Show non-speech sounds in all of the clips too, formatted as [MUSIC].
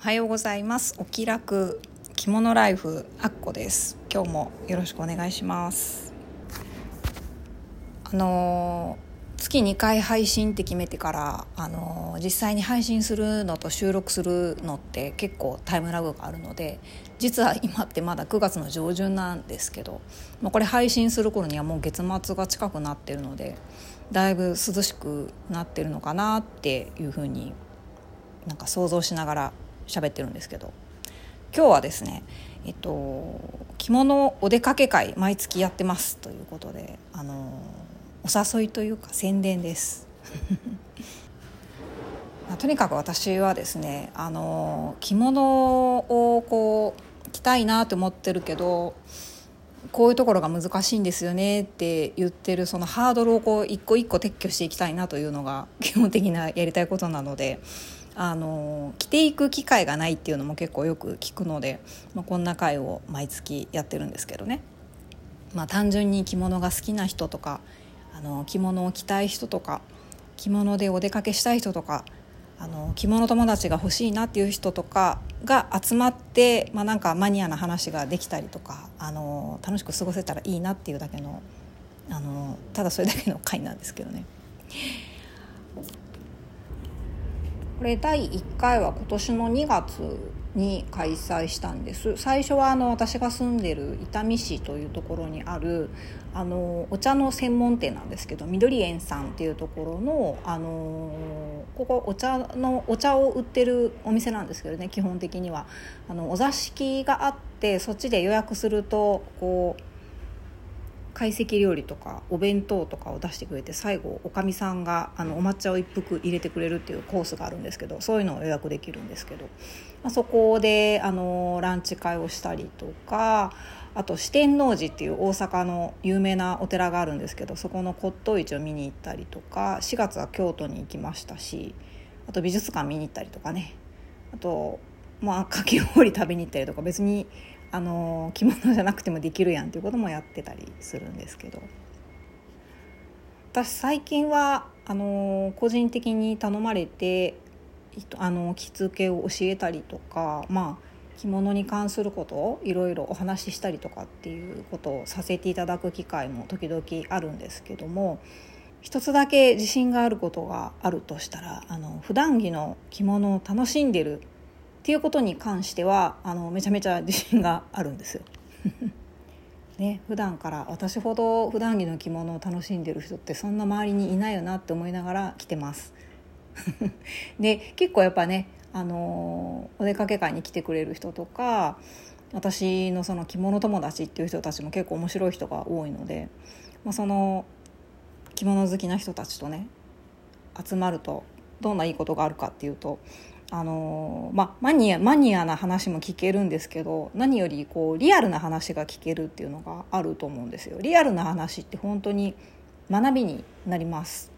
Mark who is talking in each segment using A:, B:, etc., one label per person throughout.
A: おはようございます。お気楽着物ライフあっこです。今日もよろしくお願いします。あの月2回配信って決めてからあの実際に配信するのと収録するのって結構タイムラグがあるので実は今ってまだ9月の上旬なんですけど、まあ、これ配信する頃にはもう月末が近くなってるのでだいぶ涼しくなってるのかなっていうふうになんか想像しながら喋ってるんですけど。今日はですねえっと着物お出かけ会毎月やってますということであのお誘いというか宣伝です。[LAUGHS] ま、とにかく私はですねあの着物をこう着たいなと思ってるけどこういうところが難しいんですよねって言ってるそのハードルをこう一個一個撤去していきたいなというのが基本的なやりたいことなのであの着ていく機会がないっていうのも結構よく聞くので、まあ、こんな会を毎月やってるんですけどね、まあ、単純に着物が好きな人とかあの着物を着たい人とか着物でお出かけしたい人とかあの着物友達が欲しいなっていう人とかが集まって、まあ、なんかマニアな話ができたりとかあの楽しく過ごせたらいいなっていうだけのあのただそれだけの回なんですけどね。これ第1回は今年の2月に開催したんです。最初はあの私が住んでる伊丹市というところにあるあのお茶の専門店なんですけど緑園さんっていうところのあのここお茶のお茶を売ってるお店なんですけどね基本的には。あのお座敷があってそっちで予約するとこう懐石料理とかお弁当とかを出してくれて最後おかみさんがあのお抹茶を一服入れてくれるっていうコースがあるんですけどそういうのを予約できるんですけど、まあ、そこであのランチ会をしたりとかあと四天王寺っていう大阪の有名なお寺があるんですけどそこの骨董市を見に行ったりとか4月は京都に行きましたしあと美術館見に行ったりとかね。あとまあかき氷食べに行ったりとか別にあの着物じゃなくてもできるやんっていうこともやってたりするんですけど。私最近はあの個人的に頼まれてあの着付けを教えたりとかまあ着物に関することをいろいろお話ししたりとかっていうことをさせていただく機会も時々あるんですけども一つだけ自信があることがあるとしたらあの普段着の着物を楽しんでるっていうことに関してはあのめちゃめちゃ自信があるんですよ。[LAUGHS] ね、普段から私ほど普段着の着物を楽しんでる人ってそんな周りにいないよなって思いながら着てます。[LAUGHS] で結構やっぱねあのお出かけ会に来てくれる人とか私のその着物友達っていう人たちも結構面白い人が多いので、まあ、その着物好きな人たちとね集まるとどんないいことがあるかっていうとあのまあ、マニアマニアな話も聞けるんですけど何よりこうリアルな話が聞けるっていうのがあると思うんですよ。リアルな話って本当に学びになります。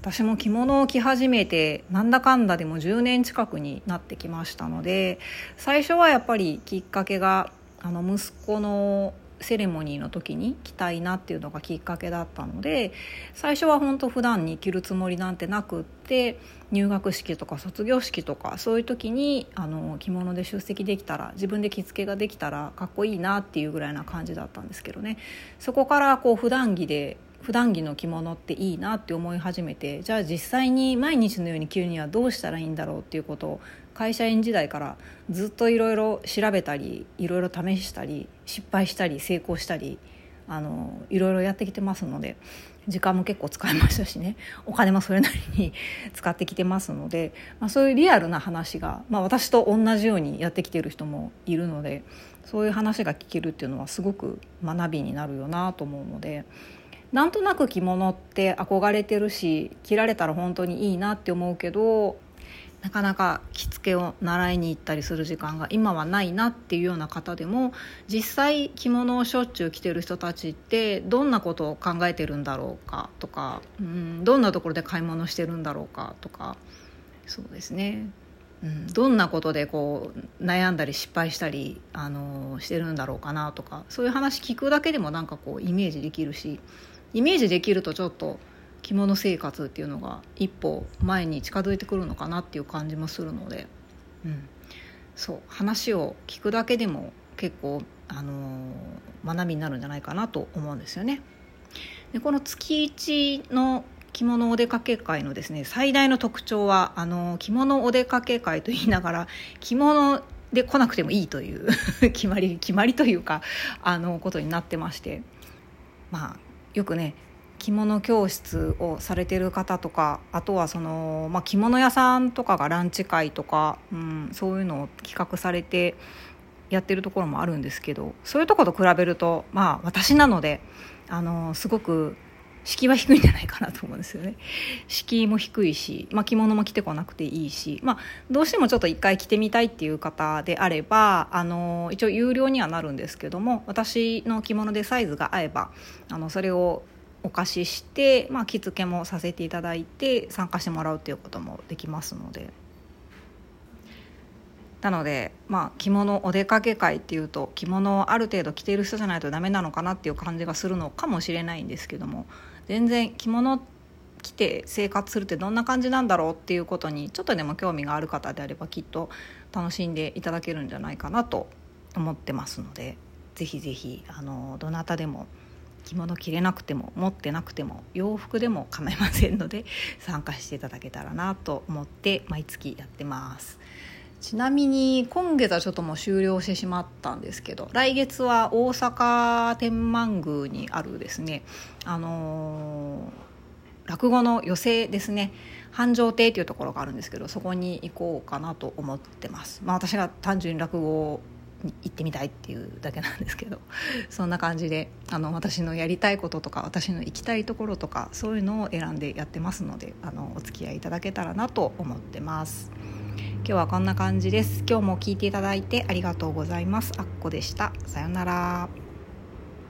A: 私も着物を着始めてなんだかんだでも10年近くになってきましたので最初はやっぱりきっかけがあの息子のセレモニーの時に着たいなっていうのがきっかけだったので最初は本当普段に着るつもりなんてなくって入学式とか卒業式とかそういう時にあの着物で出席できたら自分で着付けができたらかっこいいなっていうぐらいな感じだったんですけどね。そこからこう普段着で普段着の着物っていいなって思い始めてじゃあ実際に毎日のように着るにはどうしたらいいんだろうっていうことを会社員時代からずっといろいろ調べたりいろいろ試したり失敗したり成功したりあのいろいろやってきてますので時間も結構使いましたしね [LAUGHS] お金もそれなりに [LAUGHS] 使ってきてますので、まあ、そういうリアルな話が、まあ、私と同じようにやってきてる人もいるのでそういう話が聞けるっていうのはすごく学びになるよなと思うので。なんとなく着物って憧れてるし着られたら本当にいいなって思うけどなかなか着付けを習いに行ったりする時間が今はないなっていうような方でも実際着物をしょっちゅう着てる人たちってどんなことを考えてるんだろうかとかうんどんなところで買い物してるんだろうかとかそうですね、うん、どんなことでこう悩んだり失敗したり、あのしてるんだろうかなとかそういう話聞くだけでもなんかこうイメージできるしイメージできるとちょっと着物生活っていうのが一歩前に近づいてくるのかなっていう感じもするので、うん、そう話を聞くだけでも結構、あのー、学びになるんじゃないかなと思うんですよね。でこの月1の着物お出かけ会のですね最大の特徴はあの着物お出かけ会と言いながら着物で来なくてもいいという [LAUGHS] 決まり決まりというかあのことになってましてまあよくね着物教室をされてる方とかあとはその、まあ、着物屋さんとかがランチ会とか、うん、そういうのを企画されてやってるところもあるんですけどそういうとこと比べるとまあ私なのであのすごく敷居は低いんじゃないかなと思うんですよね敷居も低いし、まあ、着物も着てこなくていいし、まあ、どうしてもちょっと一回着てみたいっていう方であればあの一応有料にはなるんですけども私の着物でサイズが合えばあのそれをお貸しして、まあ、着付けもさせていただいて参加してもらうっていうこともできますので。なので、まあ、着物お出かけ会っていうと着物をある程度着ている人じゃないとダメなのかなっていう感じがするのかもしれないんですけども全然着物着て生活するってどんな感じなんだろうっていうことにちょっとでも興味がある方であればきっと楽しんでいただけるんじゃないかなと思ってますのでぜひぜひあのどなたでも着物着れなくても持ってなくても洋服でも構いませんので参加していただけたらなと思って毎月やってます。ちなみに今月はちょっともう終了してしまったんですけど来月は大阪天満宮にあるですねあのー、落語の寄席ですね繁盛亭というところがあるんですけどそこに行こうかなと思ってます。まあ、私が単純に落語に行ってみたいっていうだけなんですけど [LAUGHS] そんな感じであの私のやりたいこととか私の行きたいところとかそういうのを選んでやってますのであのお付き合いいただけたらなと思ってます。今日はこんな感じです。今日も聞いていただいてありがとうございます。あっこでした。さようなら。